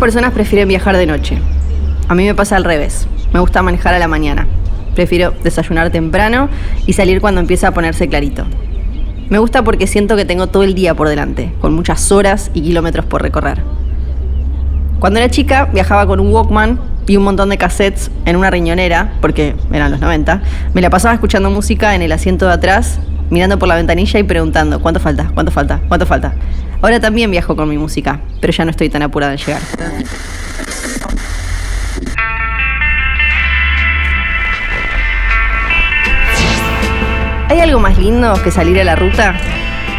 personas prefieren viajar de noche. A mí me pasa al revés. Me gusta manejar a la mañana. Prefiero desayunar temprano y salir cuando empieza a ponerse clarito. Me gusta porque siento que tengo todo el día por delante, con muchas horas y kilómetros por recorrer. Cuando era chica viajaba con un Walkman y un montón de cassettes en una riñonera, porque eran los 90. Me la pasaba escuchando música en el asiento de atrás, mirando por la ventanilla y preguntando, ¿cuánto falta? ¿Cuánto falta? ¿Cuánto falta? Ahora también viajo con mi música, pero ya no estoy tan apurada en llegar. ¿Hay algo más lindo que salir a la ruta?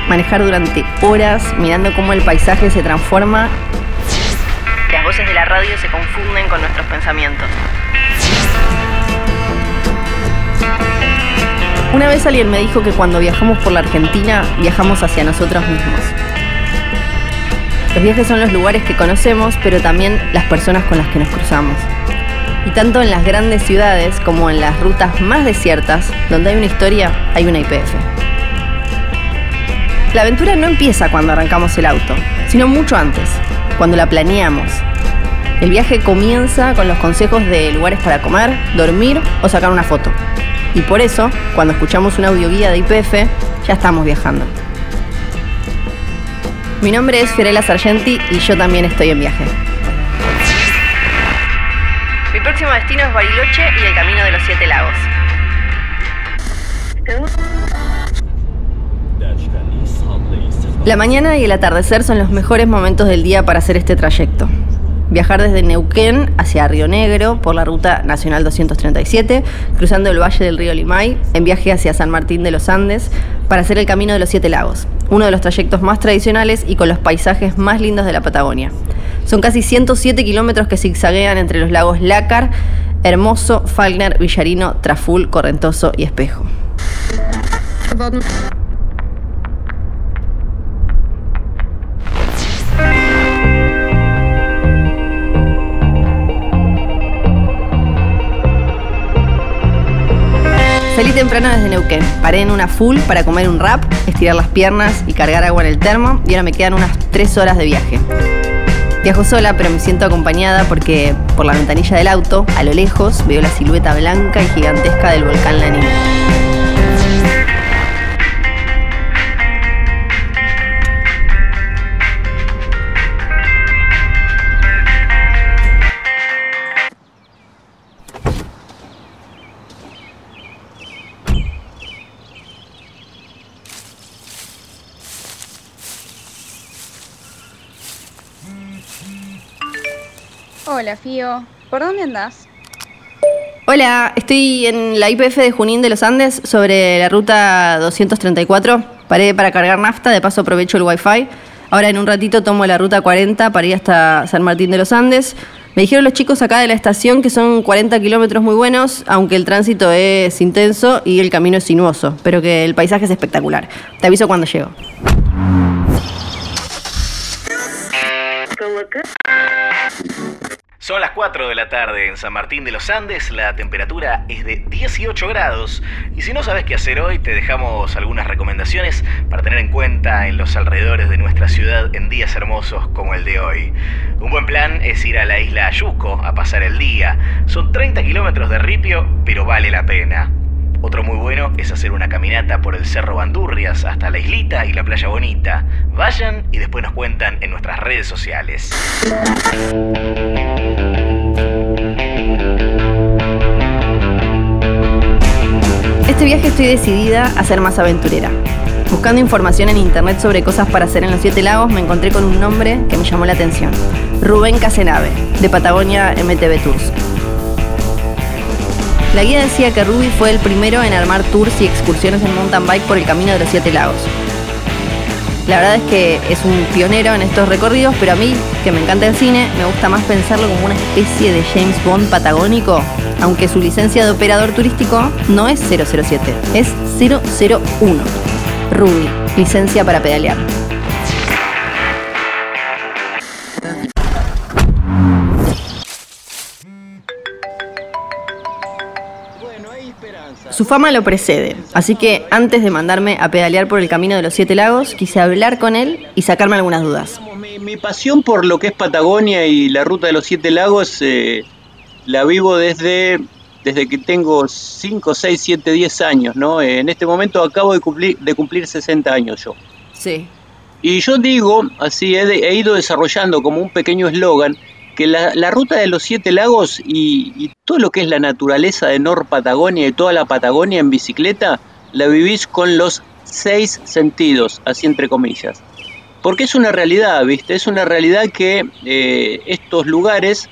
Manejar durante horas mirando cómo el paisaje se transforma. Las voces de la radio se confunden con nuestros pensamientos. Una vez alguien me dijo que cuando viajamos por la Argentina, viajamos hacia nosotros mismos. Los viajes son los lugares que conocemos, pero también las personas con las que nos cruzamos y tanto en las grandes ciudades como en las rutas más desiertas, donde hay una historia, hay una IPF. La aventura no empieza cuando arrancamos el auto, sino mucho antes, cuando la planeamos. El viaje comienza con los consejos de lugares para comer, dormir o sacar una foto. Y por eso, cuando escuchamos una audioguía de IPF, ya estamos viajando. Mi nombre es Fiorella Sargenti y yo también estoy en viaje. Mi próximo destino es Bariloche y el Camino de los Siete Lagos. La mañana y el atardecer son los mejores momentos del día para hacer este trayecto. Viajar desde Neuquén hacia Río Negro por la ruta nacional 237, cruzando el valle del río Limay, en viaje hacia San Martín de los Andes, para hacer el Camino de los Siete Lagos, uno de los trayectos más tradicionales y con los paisajes más lindos de la Patagonia. Son casi 107 kilómetros que zigzaguean entre los lagos Lácar, Hermoso, Falkner, Villarino, Traful, Correntoso y Espejo. Salí temprano desde Neuquén. Paré en una full para comer un wrap, estirar las piernas y cargar agua en el termo. Y ahora me quedan unas 3 horas de viaje. Viajo sola, pero me siento acompañada porque por la ventanilla del auto, a lo lejos, veo la silueta blanca y gigantesca del volcán Lanín. Hola, Fío. ¿Por dónde andás? Hola, estoy en la IPF de Junín de los Andes sobre la ruta 234. Paré para cargar nafta, de paso aprovecho el wifi. Ahora en un ratito tomo la ruta 40 para ir hasta San Martín de los Andes. Me dijeron los chicos acá de la estación que son 40 kilómetros muy buenos, aunque el tránsito es intenso y el camino es sinuoso, pero que el paisaje es espectacular. Te aviso cuando llego. Son las 4 de la tarde en San Martín de los Andes, la temperatura es de 18 grados y si no sabes qué hacer hoy te dejamos algunas recomendaciones para tener en cuenta en los alrededores de nuestra ciudad en días hermosos como el de hoy. Un buen plan es ir a la isla Ayuco a pasar el día. Son 30 kilómetros de ripio, pero vale la pena. Otro muy bueno es hacer una caminata por el Cerro Bandurrias hasta la islita y la playa bonita. Vayan y después nos cuentan en nuestras redes sociales. Este viaje estoy decidida a ser más aventurera. Buscando información en internet sobre cosas para hacer en los Siete Lagos, me encontré con un nombre que me llamó la atención. Rubén Casenave, de Patagonia MTV Tours. La guía decía que Ruby fue el primero en armar tours y excursiones en mountain bike por el camino de los Siete Lagos. La verdad es que es un pionero en estos recorridos, pero a mí, que me encanta el cine, me gusta más pensarlo como una especie de James Bond patagónico, aunque su licencia de operador turístico no es 007, es 001. Ruby, licencia para pedalear. Su fama lo precede, así que antes de mandarme a pedalear por el camino de los Siete Lagos, quise hablar con él y sacarme algunas dudas. Mi, pasión por lo que es Patagonia y la ruta de los Siete Lagos eh, la vivo desde, desde que tengo 5, 6, 7, 10 años, ¿no? En este momento acabo de cumplir, de cumplir 60 años yo. Sí. Y yo digo, así he, ido desarrollando como un pequeño eslogan, que la, ruta de los siete lagos y, todo lo que es la naturaleza de Nor Patagonia y toda la Patagonia en bicicleta, la vivís con los seis sentidos, así entre comillas. Porque es una realidad, ¿viste? Es una realidad que eh, estos lugares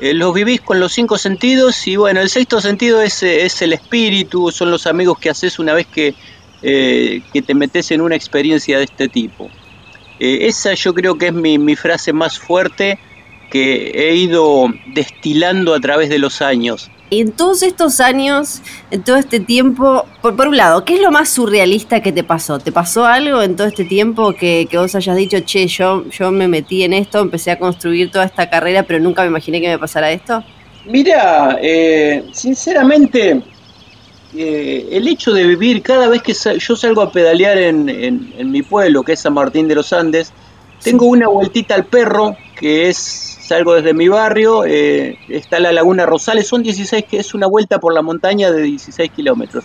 eh, los vivís con los cinco sentidos y bueno, el sexto sentido es, es el espíritu, son los amigos que haces una vez que, eh, que te metes en una experiencia de este tipo. Eh, esa yo creo que es mi, frase más fuerte que he ido destilando a través de los años. En todos estos años, en todo este tiempo, por, un lado, ¿qué es lo más surrealista que te pasó? ¿Te pasó algo en todo este tiempo que, vos hayas dicho, che, yo, yo me metí en esto, empecé a construir toda esta carrera, pero nunca me imaginé que me pasara esto? Mira, eh, sinceramente, eh, el hecho de vivir, cada vez que yo salgo a pedalear en, mi pueblo, que es San Martín de los Andes, tengo una vueltita al perro, que es, salgo desde mi barrio, eh, está la Laguna Rosales, son 16, que es una vuelta por la montaña de 16 kilómetros.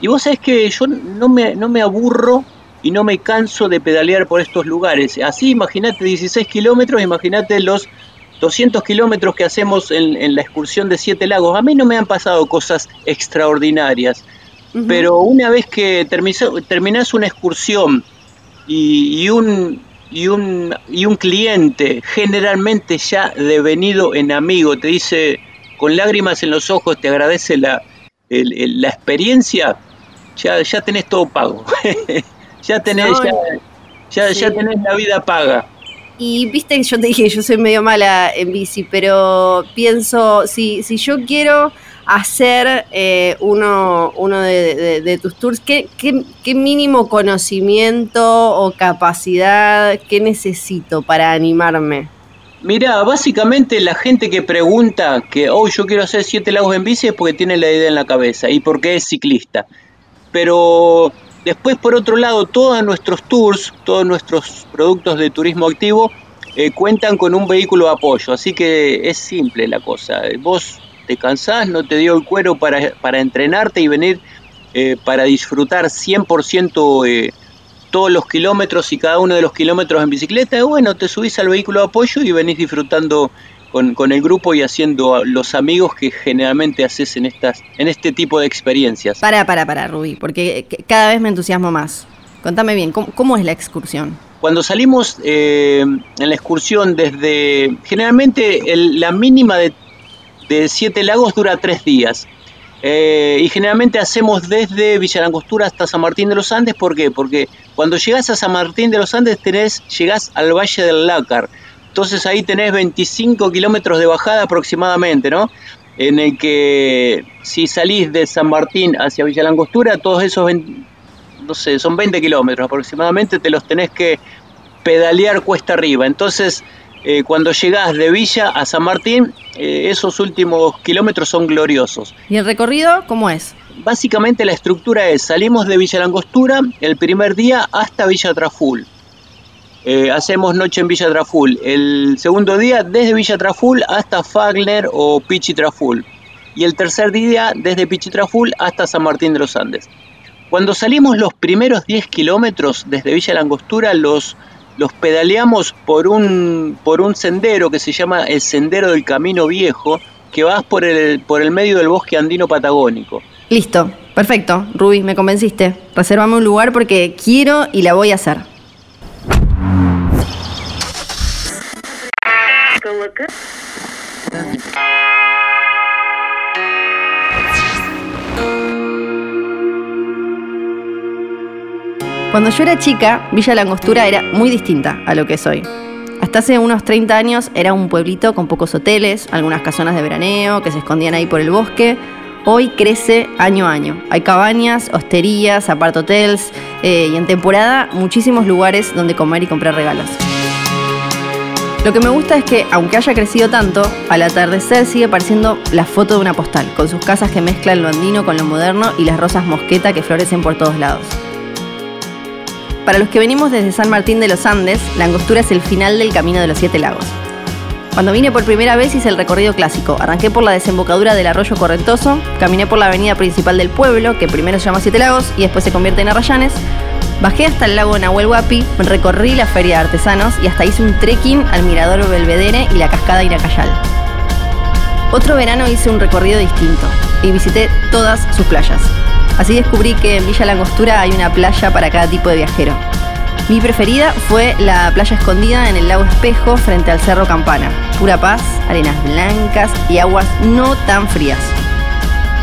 Y vos sabés que yo no me, no me aburro y no me canso de pedalear por estos lugares. Así, imagínate 16 kilómetros, imagínate los 200 kilómetros que hacemos en, la excursión de Siete Lagos, a mí no me han pasado cosas extraordinarias, pero una vez que terminas una excursión y, un, y, un, y un cliente generalmente ya devenido en amigo te dice con lágrimas en los ojos, te agradece la, la experiencia, ya, ya tenés todo pago. ya tenés, ya, ya tenés la vida paga. Y viste que yo te dije, yo soy medio mala en bici, pero pienso, si, si yo quiero hacer eh, uno, de, tus tours, ¿qué, ¿qué, mínimo conocimiento o capacidad, qué necesito para animarme? Mira, básicamente la gente que pregunta que oh, yo quiero hacer siete lagos en bici es porque tiene la idea en la cabeza y porque es ciclista. Pero Después, por otro lado, todos nuestros tours, todos nuestros productos de turismo activo eh, cuentan con un vehículo de apoyo, así que es simple la cosa. Vos te cansás, no te dio el cuero para, para entrenarte y venir eh, para disfrutar 100% eh, todos los kilómetros y cada uno de los kilómetros en bicicleta, bueno, te subís al vehículo de apoyo y venís disfrutando con, el grupo y haciendo los amigos que generalmente haces en, estas, en este tipo de experiencias. Para, para, para, Rubí, porque cada vez me entusiasmo más. Contame bien, ¿cómo, es la excursión? Cuando salimos eh, en la excursión desde, generalmente la mínima de, Siete Lagos dura tres días. Eh, y generalmente hacemos desde Villarangostura hasta San Martín de los Andes. ¿Por qué? Porque cuando llegas a San Martín de los Andes tenés, llegás al Valle del Lácar, entonces ahí tenés 25 kilómetros de bajada aproximadamente, ¿no? En el que si salís de San Martín hacia Villa Langostura, todos esos, no sé, son 20 kilómetros aproximadamente, te los tenés que pedalear cuesta arriba. Entonces, eh, cuando llegás de Villa a San Martín, eh, esos últimos kilómetros son gloriosos. ¿Y el recorrido cómo es? Básicamente la estructura es, salimos de Villa Langostura el primer día hasta Villa Traful. Eh, hacemos noche en Villa Traful. El segundo día desde Villa Traful hasta Fagler o Pichitraful. Y el tercer día desde Pichitraful hasta San Martín de los Andes. Cuando salimos los primeros 10 kilómetros desde Villa Langostura, los, los pedaleamos por un, por un sendero que se llama el Sendero del Camino Viejo, que vas por el, por el medio del bosque andino patagónico. Listo, perfecto. Ruby, me convenciste. Reservame un lugar porque quiero y la voy a hacer. Cuando yo era chica, Villa Langostura era muy distinta a lo que soy. Hasta hace unos 30 años era un pueblito con pocos hoteles, algunas casonas de veraneo que se escondían ahí por el bosque. Hoy crece año a año. Hay cabañas, hosterías, apart-hotels eh, y en temporada muchísimos lugares donde comer y comprar regalos. Lo que me gusta es que, aunque haya crecido tanto, al atardecer sigue pareciendo la foto de una postal, con sus casas que mezclan lo andino con lo moderno y las rosas mosqueta que florecen por todos lados. Para los que venimos desde San Martín de los Andes, la angostura es el final del camino de los Siete Lagos. Cuando vine por primera vez hice el recorrido clásico. Arranqué por la desembocadura del arroyo Correntoso, caminé por la avenida principal del pueblo, que primero se llama Siete Lagos y después se convierte en Arrayanes, Bajé hasta el lago Nahuel Huapi, recorrí la feria de artesanos y hasta hice un trekking al mirador Belvedere y la cascada Iracayal. Otro verano hice un recorrido distinto y visité todas sus playas. Así descubrí que en Villa Langostura hay una playa para cada tipo de viajero. Mi preferida fue la playa escondida en el lago Espejo frente al Cerro Campana. Pura paz, arenas blancas y aguas no tan frías.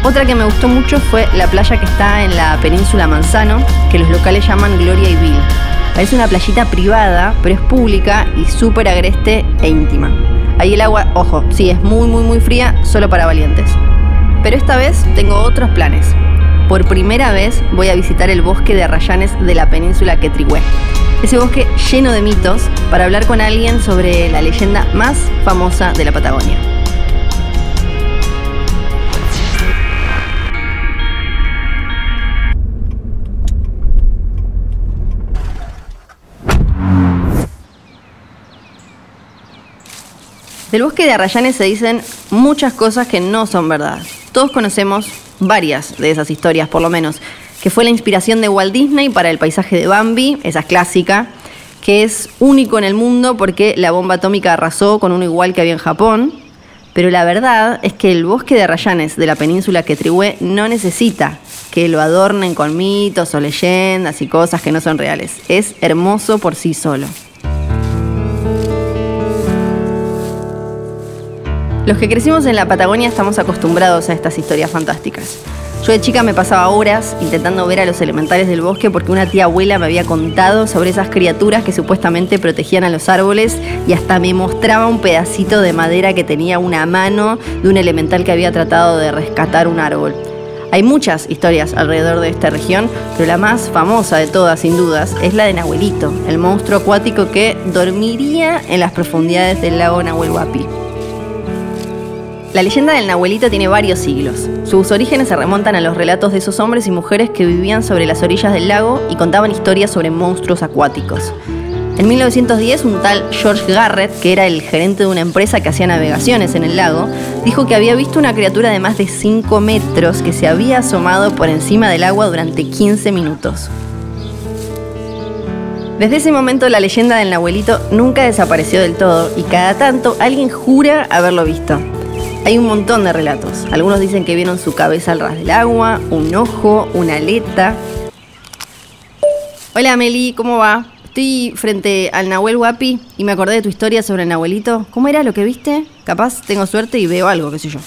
Otra que me gustó mucho fue la playa que está en la península Manzano, que los locales llaman Gloria y Bill. Es una playita privada, pero es pública y súper agreste e íntima. Ahí el agua, ojo, sí, es muy, muy, muy fría, solo para valientes. Pero esta vez tengo otros planes. Por primera vez voy a visitar el bosque de arrayanes de la península Quetrihue. Ese bosque lleno de mitos para hablar con alguien sobre la leyenda más famosa de la Patagonia. Del bosque de Arrayanes se dicen muchas cosas que no son verdad. Todos conocemos varias de esas historias, por lo menos, que fue la inspiración de Walt Disney para el paisaje de Bambi, esa es clásica, que es único en el mundo porque la bomba atómica arrasó con uno igual que había en Japón. Pero la verdad es que el bosque de Arrayanes de la península Quetrihue no necesita que lo adornen con mitos o leyendas y cosas que no son reales. Es hermoso por sí solo. Los que crecimos en la Patagonia estamos acostumbrados a estas historias fantásticas. Yo de chica me pasaba horas intentando ver a los elementales del bosque porque una tía abuela me había contado sobre esas criaturas que supuestamente protegían a los árboles y hasta me mostraba un pedacito de madera que tenía una mano de un elemental que había tratado de rescatar un árbol. Hay muchas historias alrededor de esta región, pero la más famosa de todas, sin dudas, es la de Nahuelito, el monstruo acuático que dormiría en las profundidades del lago Nahuel Huapi. La leyenda del Nahuelito tiene varios siglos. Sus orígenes se remontan a los relatos de esos hombres y mujeres que vivían sobre las orillas del lago y contaban historias sobre monstruos acuáticos. En 1910, un tal George Garrett, que era el gerente de una empresa que hacía navegaciones en el lago, dijo que había visto una criatura de más de 5 metros que se había asomado por encima del agua durante 15 minutos. Desde ese momento la leyenda del Nahuelito nunca desapareció del todo y cada tanto alguien jura haberlo visto. Hay un montón de relatos. Algunos dicen que vieron su cabeza al ras del agua, un ojo, una aleta. Hola Meli, ¿cómo va? Estoy frente al Nahuel Guapi y me acordé de tu historia sobre el Nahuelito. ¿Cómo era lo que viste? Capaz tengo suerte y veo algo, qué sé yo.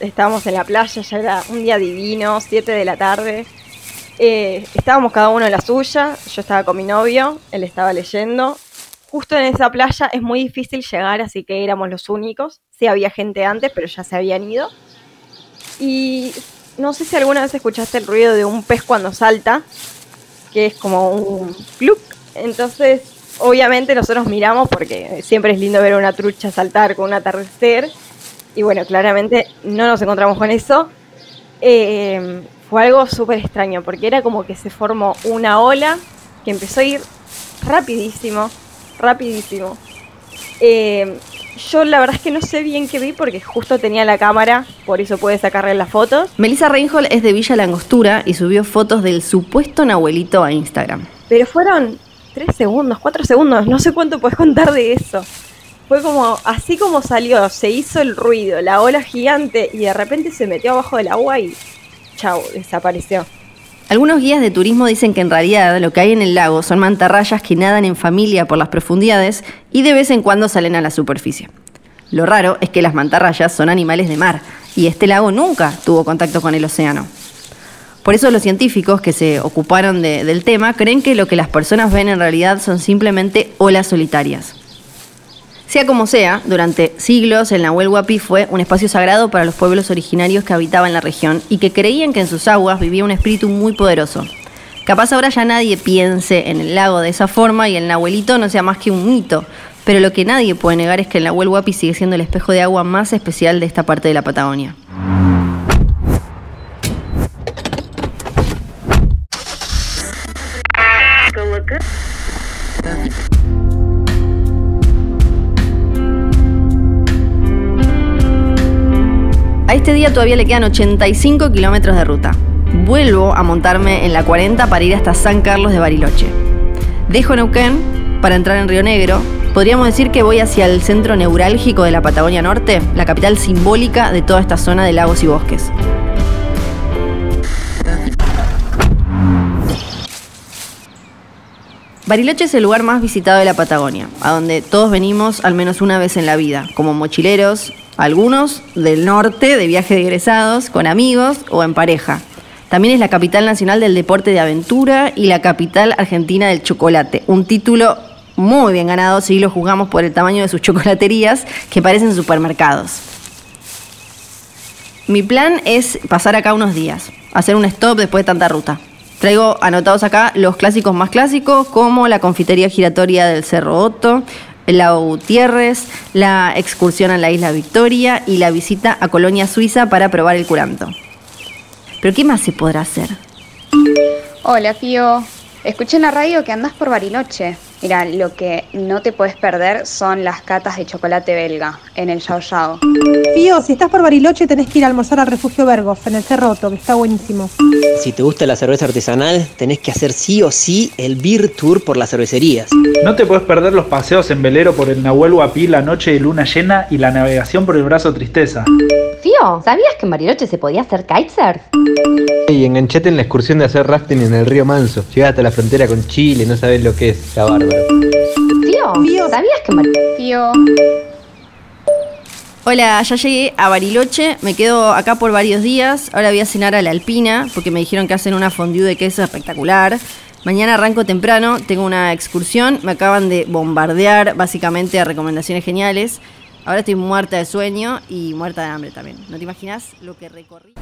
Estábamos en la playa, ya era un día divino, 7 de la tarde. Eh, estábamos cada uno en la suya, yo estaba con mi novio, él estaba leyendo justo en esa playa es muy difícil llegar, así que éramos los únicos. Sí había gente antes, pero ya se habían ido. Y no sé si alguna vez escuchaste el ruido de un pez cuando salta, que es como un club. Entonces, obviamente nosotros miramos porque siempre es lindo ver una trucha saltar con un atardecer. Y bueno, claramente no nos encontramos con eso. Eh, fue algo súper extraño porque era como que se formó una ola que empezó a ir rapidísimo rapidísimo. Eh, yo la verdad es que no sé bien qué vi porque justo tenía la cámara, por eso pude sacarle las fotos. Melissa Reinhold es de Villa Langostura y subió fotos del supuesto Nahuelito a Instagram. Pero fueron tres segundos, cuatro segundos, no sé cuánto puedes contar de eso. Fue como, así como salió, se hizo el ruido, la ola gigante y de repente se metió abajo del agua y chao, desapareció. Algunos guías de turismo dicen que en realidad lo que hay en el lago son mantarrayas que nadan en familia por las profundidades y de vez en cuando salen a la superficie. Lo raro es que las mantarrayas son animales de mar y este lago nunca tuvo contacto con el océano. Por eso los científicos que se ocuparon del tema creen que lo que las personas ven en realidad son simplemente olas solitarias. Sea como sea, durante siglos el Nahuel Huapi fue un espacio sagrado para los pueblos originarios que habitaban la región y que creían que en sus aguas vivía un espíritu muy poderoso. Capaz ahora ya nadie piense en el lago de esa forma y el Nahuelito no sea más que un mito, pero lo que nadie puede negar es que el Nahuel Huapi sigue siendo el espejo de agua más especial de esta parte de la Patagonia. A este día todavía le quedan 85 kilómetros de ruta. Vuelvo a montarme en la 40 para ir hasta San Carlos de Bariloche. Dejo Neuquén para entrar en Río Negro. Podríamos decir que voy hacia el centro neurálgico de la Patagonia Norte, la capital simbólica de toda esta zona de lagos y bosques. Bariloche es el lugar más visitado de la Patagonia, a donde todos venimos al menos una vez en la vida, como mochileros, algunos del norte de viaje de egresados, con amigos o en pareja. También es la capital nacional del deporte de aventura y la capital argentina del chocolate, un título muy bien ganado si lo juzgamos por el tamaño de sus chocolaterías que parecen supermercados. Mi plan es pasar acá unos días, hacer un stop después de tanta ruta. Traigo anotados acá los clásicos más clásicos, como la confitería giratoria del Cerro Otto, el lago Gutiérrez, la excursión a la isla Victoria y la visita a Colonia Suiza para probar el curanto. Pero ¿qué más se podrá hacer? Hola, Fío. Escuché en la radio que andás por Bariloche. Mira, lo que no te puedes perder son las catas de chocolate belga en el Yao Yao. Fío, si estás por Bariloche tenés que ir a almorzar al refugio Bergoff en el Cerroto, que está buenísimo. Si te gusta la cerveza artesanal, tenés que hacer sí o sí el Beer Tour por las cervecerías. No te puedes perder los paseos en velero por el Nahuel Huapi la noche de luna llena y la navegación por el brazo Tristeza. Fío, ¿sabías que en Bariloche se podía hacer kitesurf? Y enganchate en la excursión de hacer rafting en el río Manso. Llegás hasta la frontera con Chile, no sabés lo que es, está Fío, ¿sabías que Bariloche... Fío. Hola, ya llegué a Bariloche, me quedo acá por varios días, ahora voy a cenar a la Alpina, porque me dijeron que hacen una fondue de queso espectacular. Mañana arranco temprano, tengo una excursión, me acaban de bombardear básicamente a recomendaciones geniales. Ahora estoy muerta de sueño y muerta de hambre también. ¿No te imaginas lo que recorrí?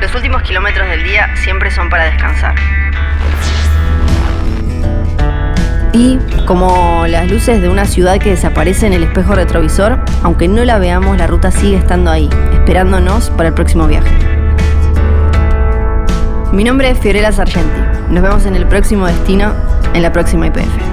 Los últimos kilómetros del día siempre son para descansar. Y como las luces de una ciudad que desaparece en el espejo retrovisor, aunque no la veamos, la ruta sigue estando ahí, esperándonos para el próximo viaje. Mi nombre es Fiorella Sargenti. Nos vemos en el próximo destino, en la próxima IPF.